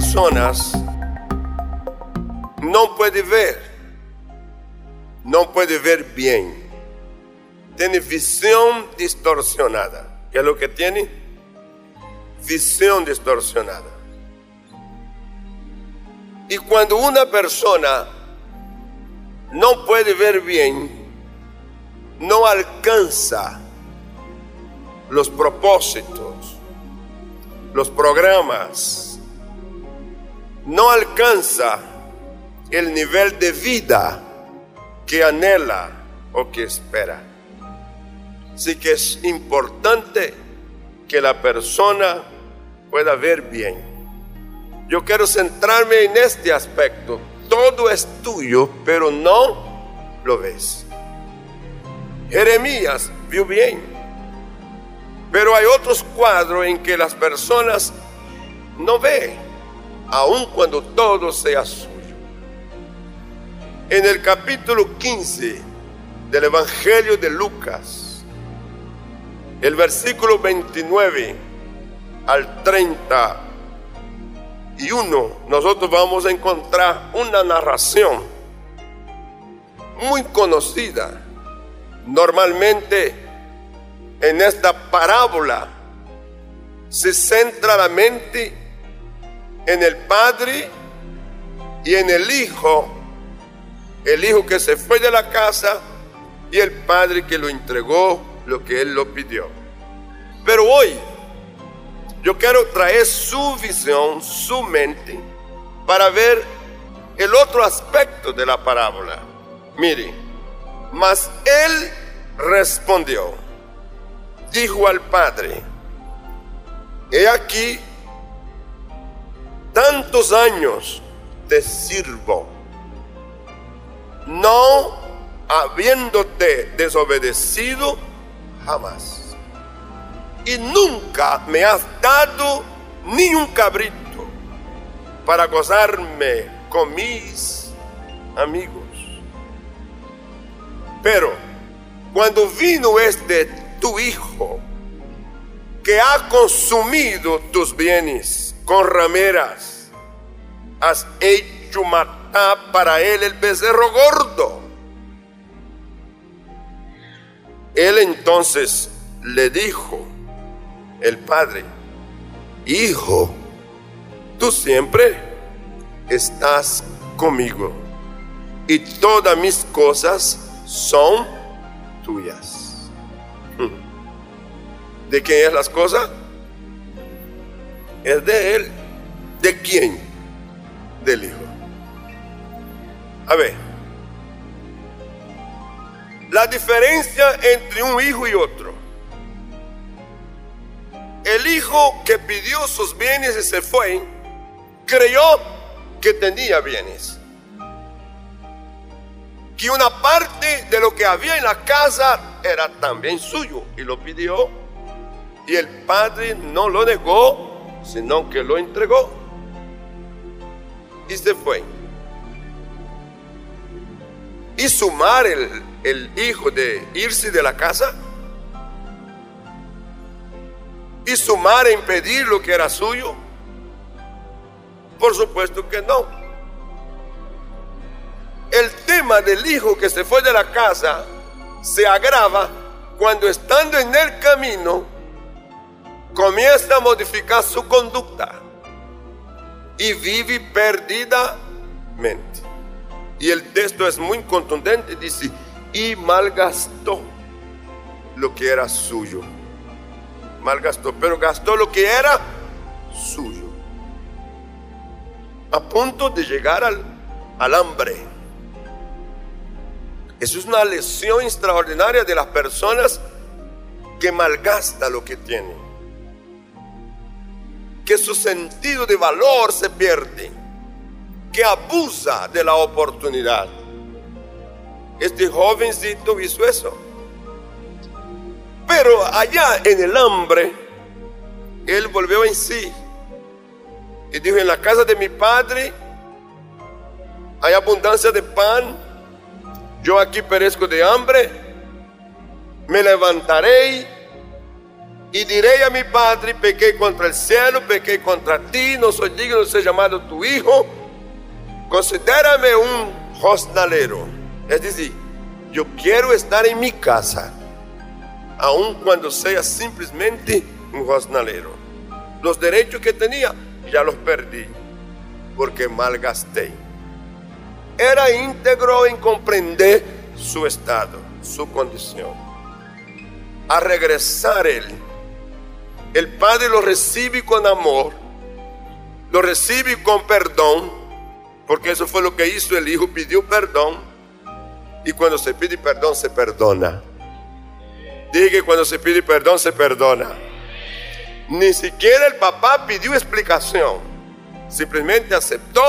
personas no puede ver, no puede ver bien. Tiene visión distorsionada. ¿Qué es lo que tiene? Visión distorsionada. Y cuando una persona no puede ver bien, no alcanza los propósitos, los programas, no alcanza el nivel de vida que anhela o que espera. Así que es importante que la persona pueda ver bien. Yo quiero centrarme en este aspecto. Todo es tuyo, pero no lo ves. Jeremías vio bien. Pero hay otros cuadros en que las personas no ven, aun cuando todo sea suyo. En el capítulo 15 del Evangelio de Lucas, el versículo 29 al 31, nosotros vamos a encontrar una narración muy conocida. Normalmente en esta parábola se centra la mente en el Padre y en el Hijo, el Hijo que se fue de la casa y el Padre que lo entregó lo que Él lo pidió. Pero hoy yo quiero traer su visión, su mente, para ver el otro aspecto de la parábola. Mire, mas Él respondió, dijo al Padre, he aquí, tantos años te sirvo, no habiéndote desobedecido jamás. Y nunca me has dado ni un cabrito para gozarme con mis amigos. Pero cuando vino este tu hijo, que ha consumido tus bienes con rameras, has hecho matar para él el becerro gordo. Él entonces le dijo, el padre, hijo, tú siempre estás conmigo y todas mis cosas son tuyas. ¿De quién es las cosas? Es de Él. ¿De quién? Del Hijo. A ver. La diferencia entre un hijo y otro. El hijo que pidió sus bienes y se fue, creyó que tenía bienes. Que una parte de lo que había en la casa era también suyo y lo pidió y el Padre no lo negó, sino que lo entregó. Y se fue. Y sumar el, el hijo de irse de la casa. Y sumar a impedir lo que era suyo. Por supuesto que no. El tema del hijo que se fue de la casa se agrava cuando estando en el camino comienza a modificar su conducta y vive perdidamente. Y el texto es muy contundente, dice, y malgastó lo que era suyo. Malgastó, pero gastó lo que era suyo. A punto de llegar al, hambre. Eso es una lesión extraordinaria de las personas que malgasta lo que tienen que su sentido de valor se pierde, que abusa de la oportunidad. Este jovencito hizo eso. Pero allá en el hambre, él volvió en sí y dijo, en la casa de mi padre hay abundancia de pan, yo aquí perezco de hambre, me levantaré Y diré a mi padre, pequé contra el cielo, pequé contra ti, no soy digno de ser llamado tu hijo. Considérame un jornalero. Es decir, yo quiero estar en mi casa, aun cuando sea simplemente un jornalero. Los derechos que tenía ya los perdí porque malgasté. Era íntegro en comprender su estado, su condición. A regresar él, el Padre lo recibe con amor, lo recibe con perdón, porque eso fue lo que hizo el Hijo, pidió perdón, y cuando se pide perdón se perdona. Que cuando se pide perdón se perdona. Ni siquiera el papá pidió explicación. Simplemente aceptó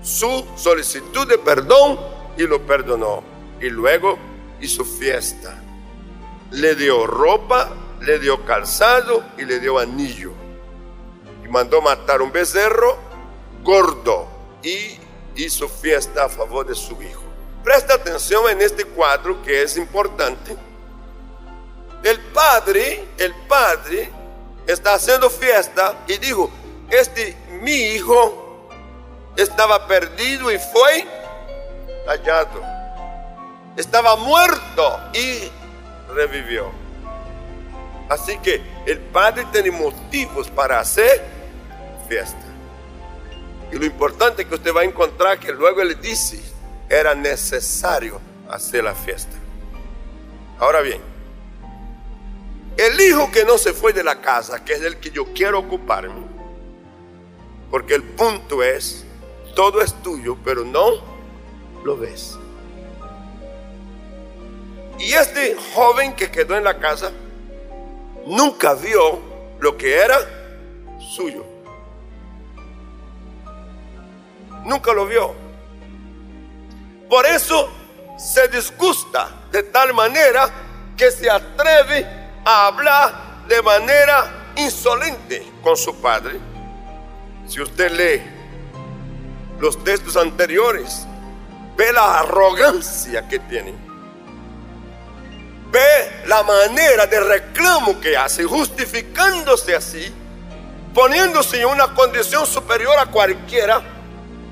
su solicitud de perdón y lo perdonó. Y luego hizo fiesta. Le dio ropa, le dio calzado y le dio anillo. Y mandó matar un becerro gordo y hizo fiesta a favor de su hijo. Presta atención en este cuadro que es importante. El padre, el padre está haciendo fiesta y dijo, este mi hijo estaba perdido y fue hallado. Estaba muerto y revivió. Así que el padre tiene motivos para hacer fiesta. Y lo importante que usted va a encontrar que luego él dice, era necesario hacer la fiesta. Ahora bien, el hijo que no se fue de la casa, que es el que yo quiero ocuparme, porque el punto es, todo es tuyo, pero no lo ves. Y este joven que quedó en la casa nunca vio lo que era suyo. Nunca lo vio. Por eso se disgusta de tal manera que se atreve habla de manera insolente con su padre. Si usted lee los textos anteriores, ve la arrogancia que tiene. Ve la manera de reclamo que hace, justificándose así, poniéndose en una condición superior a cualquiera,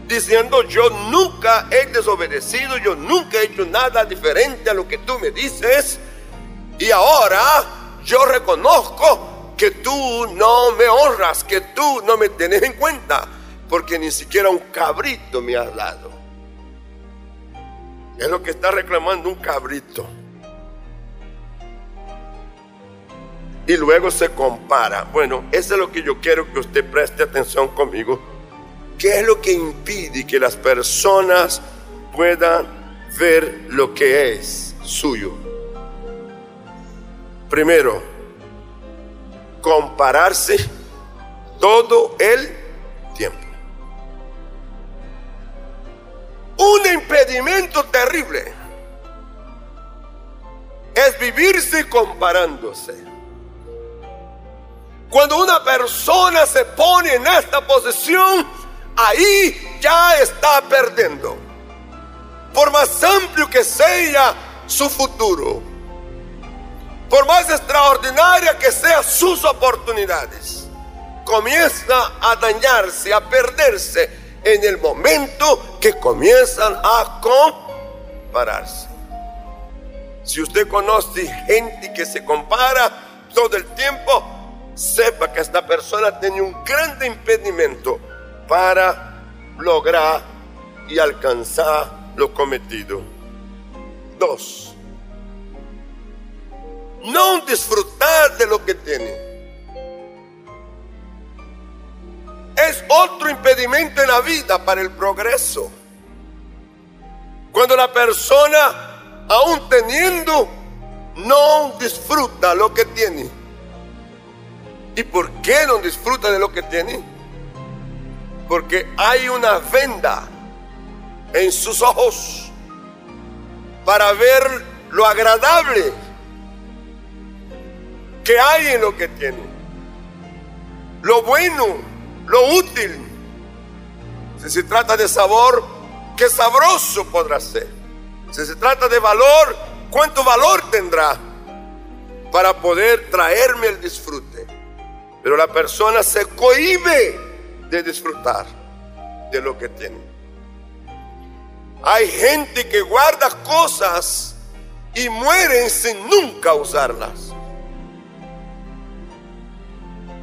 diciendo yo nunca he desobedecido, yo nunca he hecho nada diferente a lo que tú me dices, y ahora yo reconozco que tú no me honras, que tú no me tienes en cuenta, porque ni siquiera un cabrito me has dado. Es lo que está reclamando un cabrito. Y luego se compara. Bueno, eso es lo que yo quiero que usted preste atención conmigo. ¿Qué es lo que impide que las personas puedan ver lo que es suyo? Primero, compararse todo el tiempo. Un impedimento terrible es vivirse comparándose. Cuando una persona se pone en esta posición, ahí ya está perdiendo. Por más amplio que sea su futuro por más extraordinaria que sean sus oportunidades, comienza a dañarse, a perderse en el momento que comienzan a compararse. Si usted conoce gente que se compara todo el tiempo, sepa que esta persona tiene un grande impedimento para lograr y alcanzar lo cometido. Dos, no disfrutar de lo que tiene. Es otro impedimento en la vida para el progreso. Cuando la persona, aún teniendo, no disfruta lo que tiene. ¿Y por qué no disfruta de lo que tiene? Porque hay una venda en sus ojos para ver lo agradable que hay en lo que tiene. Lo bueno, lo útil. Si se trata de sabor, qué sabroso podrá ser. Si se trata de valor, cuánto valor tendrá. para poder traerme el disfrute. Pero la persona se cohíbe de disfrutar de lo que tiene. Hay gente que guarda cosas y mueren sin nunca usarlas.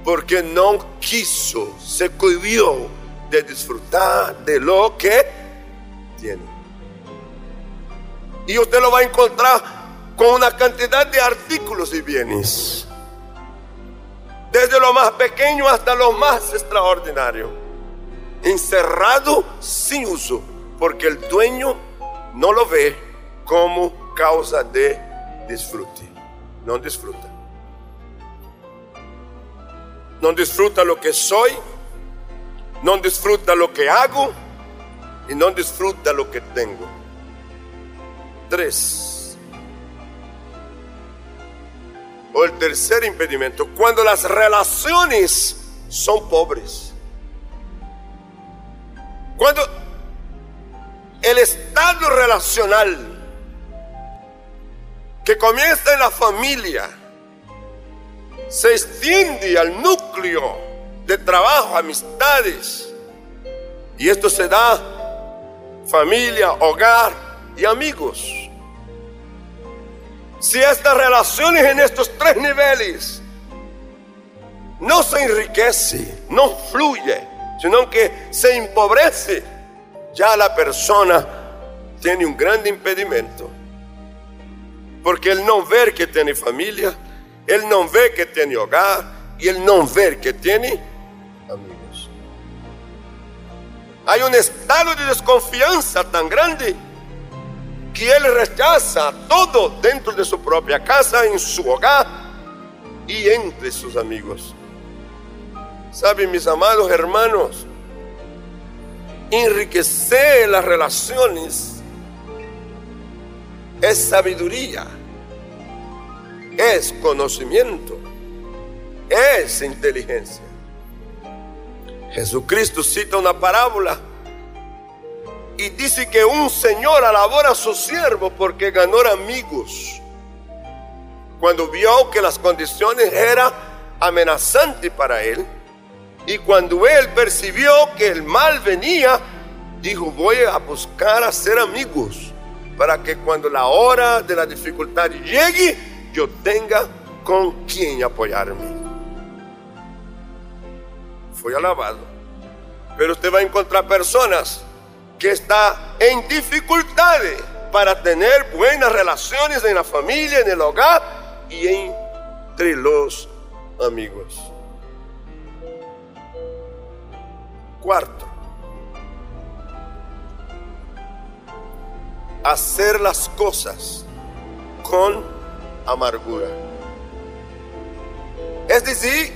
Porque no quiso, se cohibió de disfrutar de lo que tiene. Y usted lo va a encontrar con una cantidad de artículos y bienes. Desde lo más pequeño hasta lo más extraordinario. Encerrado sin uso. Porque el dueño no lo ve como causa de disfrute. No disfruta. No disfruta lo que soy. No disfruta lo que hago. Y no disfruta lo que tengo. Tres. O el tercer impedimento, cuando las relaciones son pobres. Cuando el estado relacional que comienza en la familia se extiende al núcleo de trabajo, amistades, y esto se da familia, hogar, y amigos. Si estas relaciones en estos tres niveles no se enriquece, no fluye, sino que se empobrece, ya la persona tiene un gran impedimento. Porque él no ve que tiene familia, él no ve que tiene hogar y él no ve que tiene amigos. Hay un estado de desconfianza tan grande que él rechaza todo dentro de su propia casa, en su hogar y entre sus amigos. Saben, mis amados hermanos, enriquecer las relaciones es sabiduría, es conocimiento, es inteligencia. Jesucristo cita una parábola y dice que un señor alabó a su siervo porque ganó amigos. Cuando vio que las condiciones eran amenazantes para él, y cuando él percibió que el mal venía, dijo, voy a buscar hacer amigos para que cuando la hora de la dificultad llegue, yo tenga con quien apoyarme. Fue alabado. Pero usted va a encontrar personas que está en dificultades para tener buenas relaciones en la familia, en el hogar y entre los amigos. Cuarto, hacer las cosas con amargura. Es decir,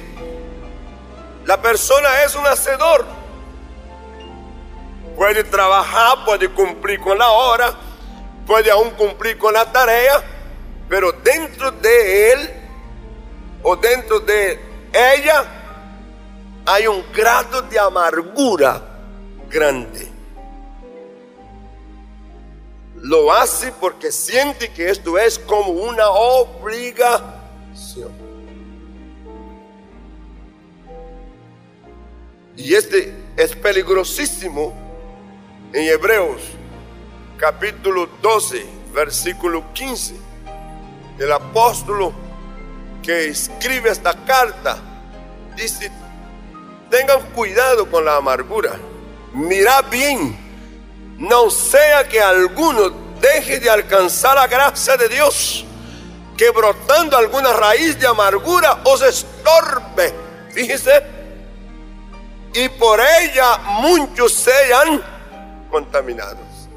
la persona es un hacedor puede trabajar, puede cumplir con la hora, puede aún cumplir con la tarea, pero dentro de él o dentro de ella hay un grado de amargura grande. Lo hace porque siente que esto es como una obligación. Y este es peligrosísimo en Hebreos capítulo 12, versículo 15, el apóstol que escribe esta carta dice, tengan cuidado con la amargura, mirad bien, no sea que alguno deje de alcanzar la gracia de Dios, que brotando alguna raíz de amargura os estorbe, fíjese, y por ella muchos sean contaminados.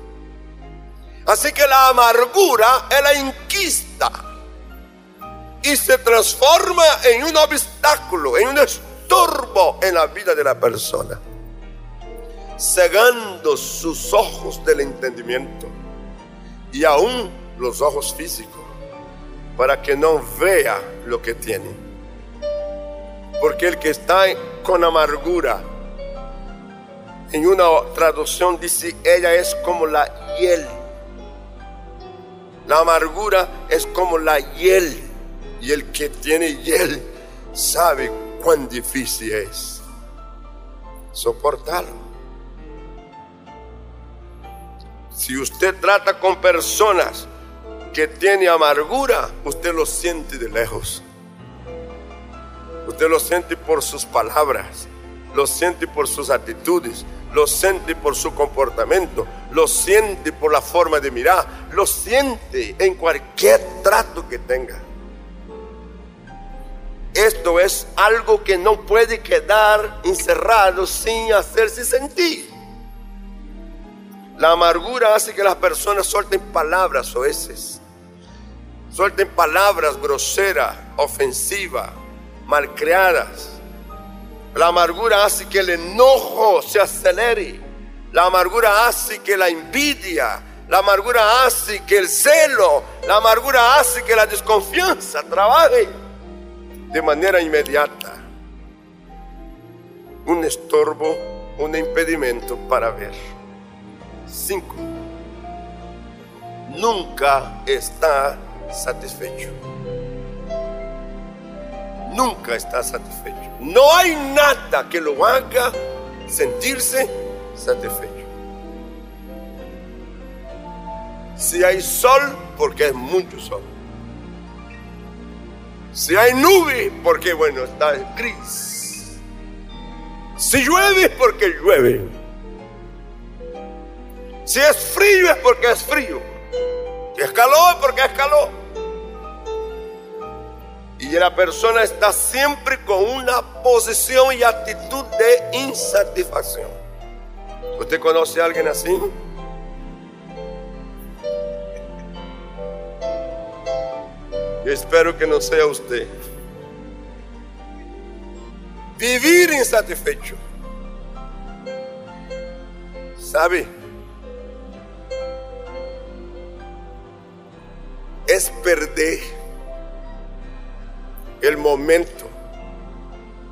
Así que la amargura es la inquista y se transforma en un obstáculo, en un estorbo en la vida de la persona, cegando sus ojos del entendimiento y aún los ojos físicos para que no vea lo que tiene. Porque el que está con amargura en una traducción dice, ella es como la hiel. La amargura es como la hiel Y el que tiene hiel sabe cuán difícil es soportarlo. Si usted trata con personas que tienen amargura, usted lo siente de lejos. Usted lo siente por sus palabras, lo siente por sus actitudes, lo siente por su comportamiento, lo siente por la forma de mirar, lo siente en cualquier trato que tenga. Esto es algo que no puede quedar encerrado sin hacerse sentir. La amargura hace que las personas suelten palabras oeces, suelten palabras groseras, ofensivas, malcriadas. La amargura hace que el enojo se acelere. La amargura hace que la envidia, la amargura hace que el celo, la amargura hace que la desconfianza trabaje de manera inmediata. Un estorbo, un impedimento para ver. Cinco. Nunca está satisfecho. Nunca está satisfecho. No hay nada que lo haga sentirse satisfecho. Si hay sol, porque es mucho sol. Si hay nube, porque bueno, está gris. Si llueve, porque llueve. Si es frío, es porque es frío. Si es calor, porque es calor. Y la persona está siempre con una posición y actitud de insatisfacción. ¿Usted conoce a alguien así? Yo espero que no sea usted. Vivir insatisfecho. ¿Sabe? Es perder el momento.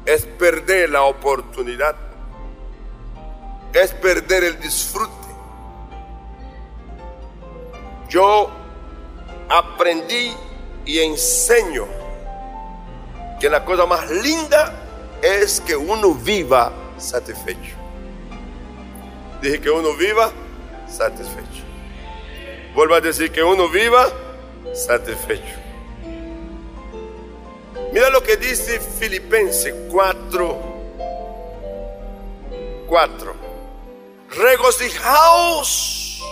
Es perder la oportunidad. Es perder el disfrute. Yo aprendí y enseño que la cosa más linda es que uno viva satisfecho. Dije que uno viva satisfecho. Vuelvo a decir que uno viva satisfecho. Mira lo que dice Filipenses 4, 4. Regocijaos.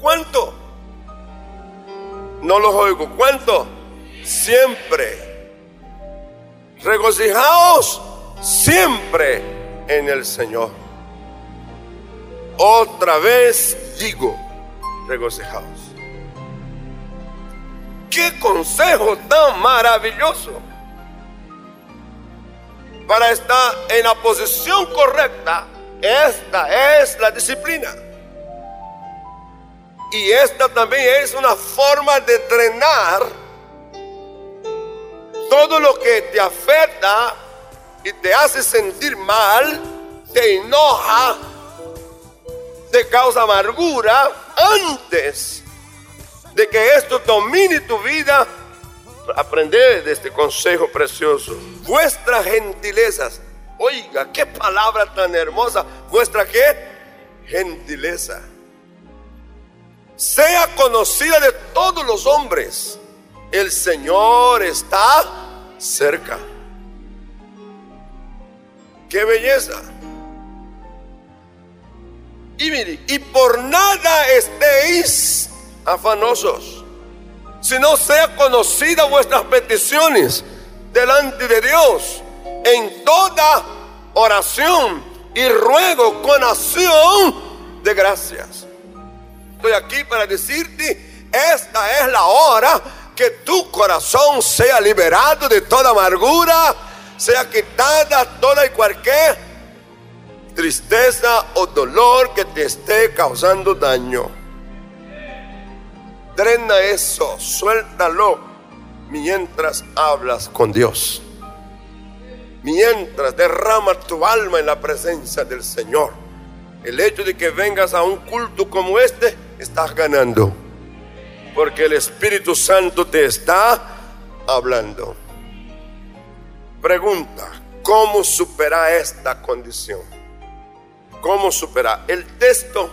¿Cuánto? No los oigo. ¿Cuánto? Siempre. Regocijaos siempre en el Señor. Otra vez digo, regocijaos. Qué consejo tan maravilloso para estar en la posición correcta. Esta es la disciplina. Y esta también es una forma de drenar todo lo que te afecta y te hace sentir mal, te enoja, te causa amargura antes de que esto domine tu vida. Aprender de este consejo precioso. Vuestras gentilezas. Oiga, qué palabra tan hermosa. Vuestra qué? Gentileza sea conocida de todos los hombres. El Señor está cerca. Qué belleza. Y mire, y por nada estéis afanosos, sino sea conocida vuestras peticiones delante de Dios en toda oración y ruego con acción de gracias estoy aquí para decirte, esta es la hora que tu corazón sea liberado de toda amargura, sea quitada toda y cualquier tristeza o dolor que te esté causando daño. Drena eso, suéltalo mientras hablas con Dios. Mientras derrama tu alma en la presencia del Señor. El hecho de que vengas a un culto como este estás ganando. Porque el Espíritu Santo te está hablando. Pregunta, ¿cómo superar esta condición? ¿Cómo superar? El texto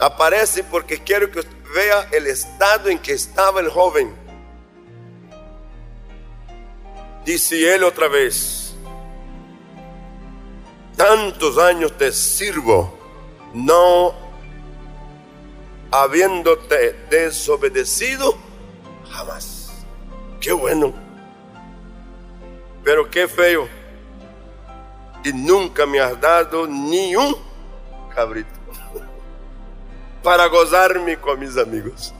aparece porque quiero que vea el estado en que estaba el joven. Dice él otra vez, tantos años te sirvo, no habiéndote desobedecido jamás. Qué bueno. Pero qué feo. Y nunca me has dado ni un cabrito para gozarme con mis amigos.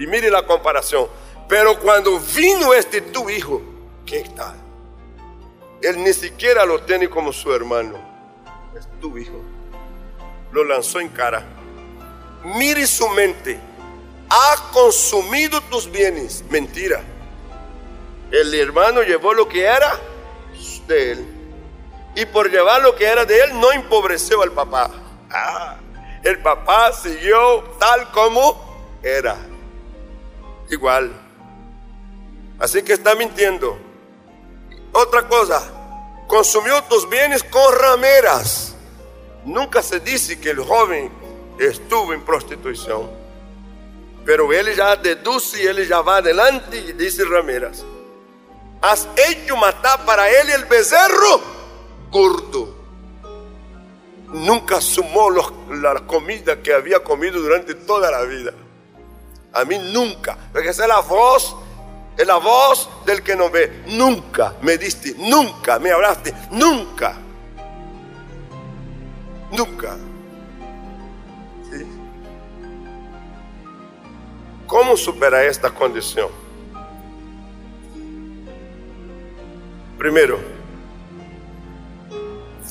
Y mire la comparación. Pero cuando vino este tu hijo, ¿qué tal? Él ni siquiera lo tiene como su hermano. Es tu hijo lo lanzó en cara. Mire su mente. Ha consumido tus bienes. Mentira. El hermano llevó lo que era de él. Y por llevar lo que era de él no empobreció al papá. Ah, el papá siguió tal como era. Igual. Así que está mintiendo. Otra cosa, consumió tus bienes con rameras. Nunca se dice que el joven estuvo en prostitución. Pero él ya deduce él ya va adelante y dice Rameras, has hecho matar para él el becerro gordo. Nunca sumó la comida que había comido durante toda la vida. A mí nunca, porque esa es la voz, es la voz del que no ve. Nunca me diste, nunca me hablaste, nunca. Nunca. ¿Cómo superar esta condición? Primero,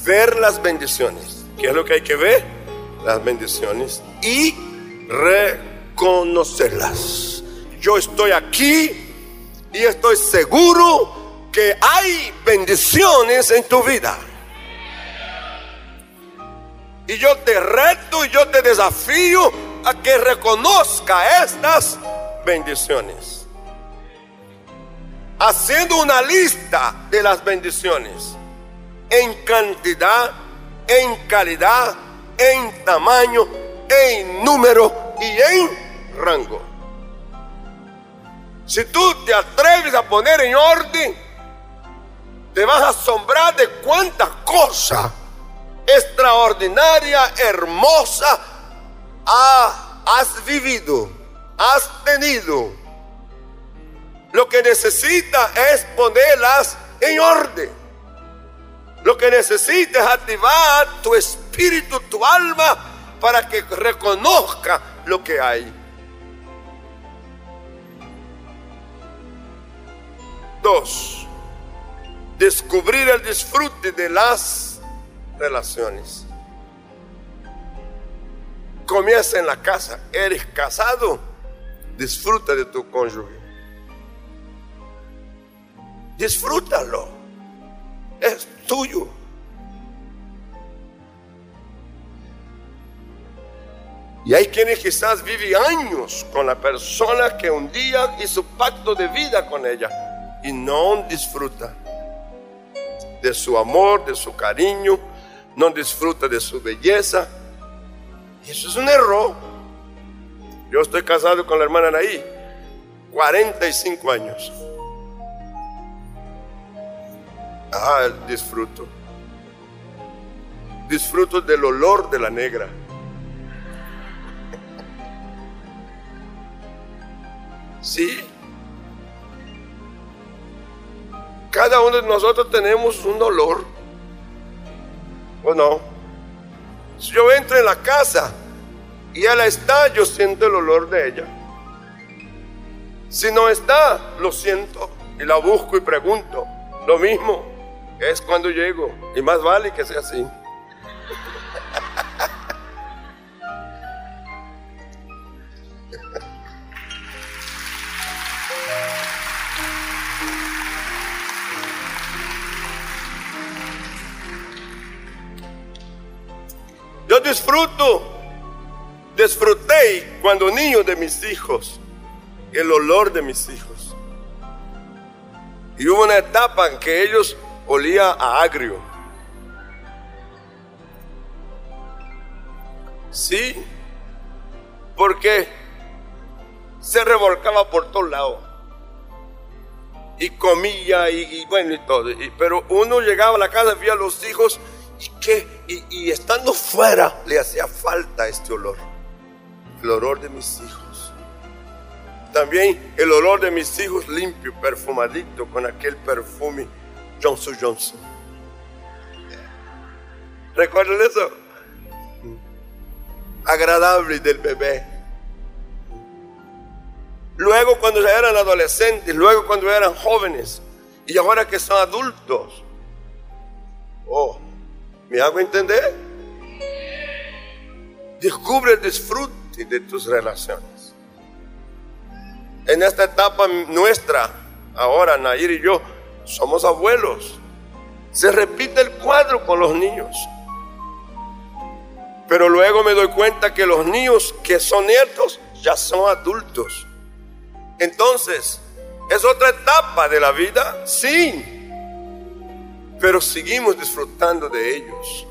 ver las bendiciones. ¿Qué es lo que hay que ver? Las bendiciones y reconocerlas. Yo estoy aquí y estoy seguro que hay bendiciones en tu vida. Y yo te reto y yo te desafío a que reconozca estas bendiciones. Haciendo una lista de las bendiciones en cantidad, en calidad, en tamaño, en número y en rango. Si tú te atreves a poner en orden, te vas a asombrar de cuántas cosas extraordinaria, hermosa, has vivido, has tenido. Lo que necesita es ponerlas en orden. Lo que necesita es activar tu espíritu, tu alma, para que reconozca lo que hay. Dos, descubrir el disfrute de las relaciones. Comienza en la casa, eres casado, disfruta de tu cónyuge. Disfrútalo, es tuyo. Y hay quienes quizás viven años con la persona que un día hizo pacto de vida con ella y no disfruta de su amor, de su cariño, no disfruta de su belleza. Eso es un error. Yo estoy casado con la hermana Anaí, 45 años. Ah, disfruto. Disfruto del olor de la negra. Sí. Cada uno de nosotros tenemos un olor. ¿O no? Si yo entro en la casa y ella está, yo siento el olor de ella. Si no está, lo siento y la busco y pregunto. Lo mismo es cuando llego y más vale que sea así. Yo disfruto, disfruté cuando niño de mis hijos el olor de mis hijos. Y hubo una etapa en que ellos olía a agrio. Sí, porque se revolcaba por todos lados. Y comía y, bueno y todo. pero uno llegaba a la casa, veía a los hijos y que y, estando fuera le hacía falta este olor. El olor de mis hijos. También el olor de mis hijos limpio, perfumadito con aquel perfume Johnson Johnson. ¿Recuerdan eso? Agradable del bebé. Luego cuando ya eran adolescentes, luego cuando eran jóvenes y ahora que son adultos. Oh, ¿me hago entender? Descubre el disfrute de tus relaciones. En esta etapa nuestra, ahora Nair y yo, somos abuelos. Se repite el cuadro con los niños. Pero luego me doy cuenta que los niños que son nietos ya son adultos. Entonces, ¿es otra etapa de la vida? Sí. Pero seguimos disfrutando de ellos.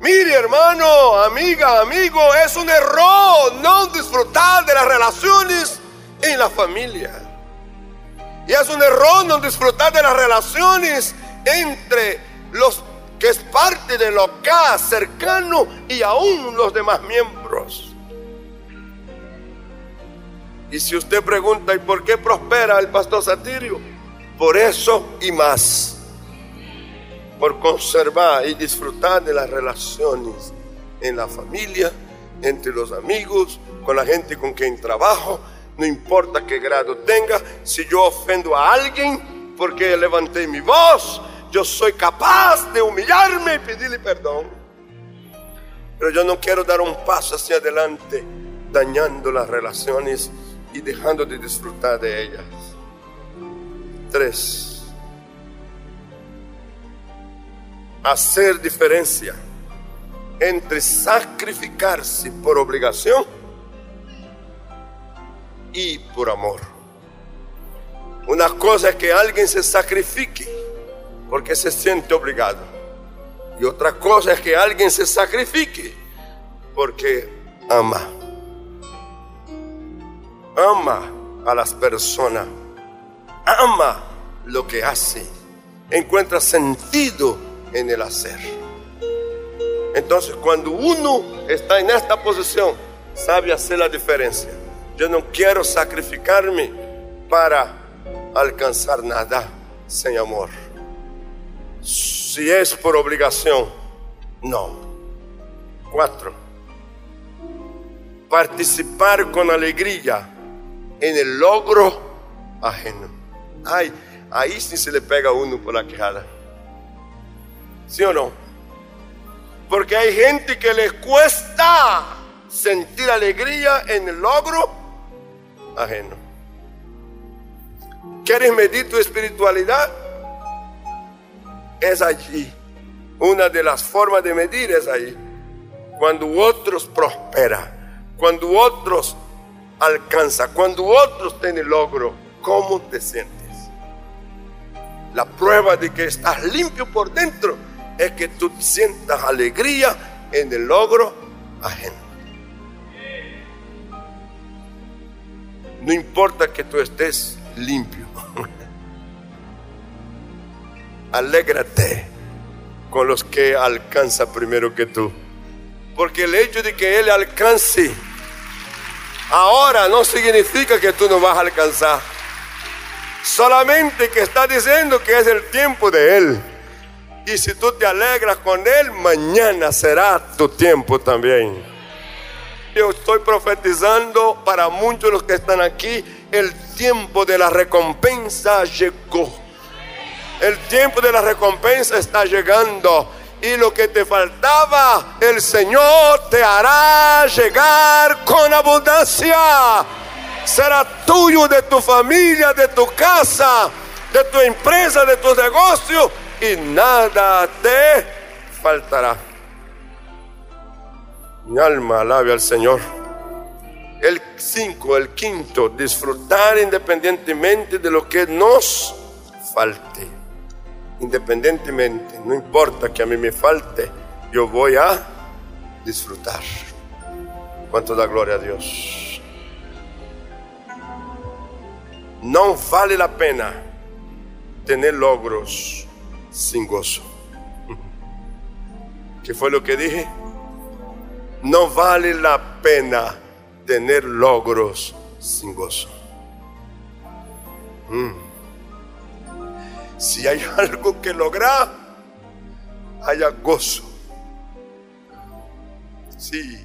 Mire hermano, amiga, amigo, es un error no disfrutar de las relaciones en la familia. Y es un error no disfrutar de las relaciones entre los que es parte de lo acá cercano y aún los demás miembros. Y si usted pregunta, ¿y por qué prospera el pastor Satirio? Por eso y más. Por conservar y disfrutar de las relaciones en la familia, entre los amigos, con la gente con quien trabajo, no importa qué grado tenga, si yo ofendo a alguien porque levanté mi voz, yo soy capaz de humillarme y pedirle perdón. Pero yo no quiero dar un paso hacia adelante dañando las relaciones y dejando de disfrutar de ellas. Tres. Hacer diferencia entre sacrificarse por obligación y por amor. Una cosa es que alguien se sacrifique porque se siente obligado. Y otra cosa es que alguien se sacrifique porque ama. Ama a las personas. Ama lo que hace. Encuentra sentido en el hacer. Entonces cuando uno está en esta posición, sabe hacer la diferencia. Yo no quiero sacrificarme para alcanzar nada sin amor. Si es por obligación, no. Cuatro. Participar con alegría en el logro ajeno. Ay, ahí sí se le pega a uno por la quejada. ¿Sí o no? Porque hay gente que les cuesta sentir alegría en el logro ajeno. ¿Quieres medir tu espiritualidad? Es allí. Una de las formas de medir es ahí. Cuando otros prosperan, cuando otros alcanzan, cuando otros tienen logro, ¿cómo te sientes? La prueba de que estás limpio por dentro es que tú sientas alegría en el logro ajeno. No importa que tú estés limpio. Alégrate con los que alcanza primero que tú. Porque el hecho de que Él alcance ahora no significa que tú no vas a alcanzar. Solamente que está diciendo que es el tiempo de Él. Y si tú te alegras con Él, mañana será tu tiempo también. Yo estoy profetizando para muchos de los que están aquí, el tiempo de la recompensa llegó. El tiempo de la recompensa está llegando. Y lo que te faltaba, el Señor te hará llegar con abundancia. Será tuyo, de tu familia, de tu casa, de tu empresa, de tu negocio. Y nada te faltará. Mi alma alabe al Señor. El cinco, el quinto, disfrutar independientemente de lo que nos falte. Independientemente, no importa que a mí me falte, yo voy a disfrutar. ¿Cuánto da gloria a Dios? No vale la pena tener logros sin gozo. ¿Qué fue lo que dije? No vale la pena tener logros sin gozo. Mm. Si hay algo que lograr, haya gozo. Sí.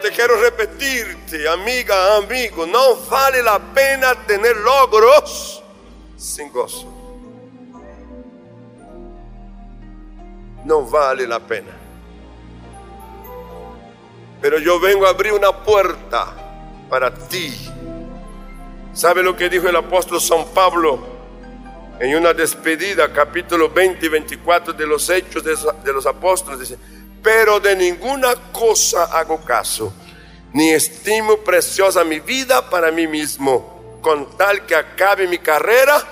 Te quiero repetirte, amiga, amigo, no vale la pena tener logros sin gozo. No vale la pena. Pero yo vengo a abrir una puerta para ti. ¿Sabe lo que dijo el apóstol San Pablo en una despedida, capítulo 20 y 24 de los Hechos de los Apóstoles? Dice, pero de ninguna cosa hago caso, ni estimo preciosa mi vida para mí mismo, con tal que acabe mi carrera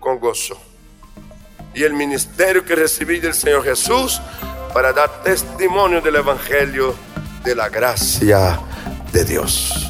con gozo. Y el ministerio que recibí del Señor Jesús para dar testimonio del Evangelio de la gracia de Dios.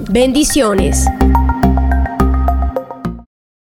Bendiciones.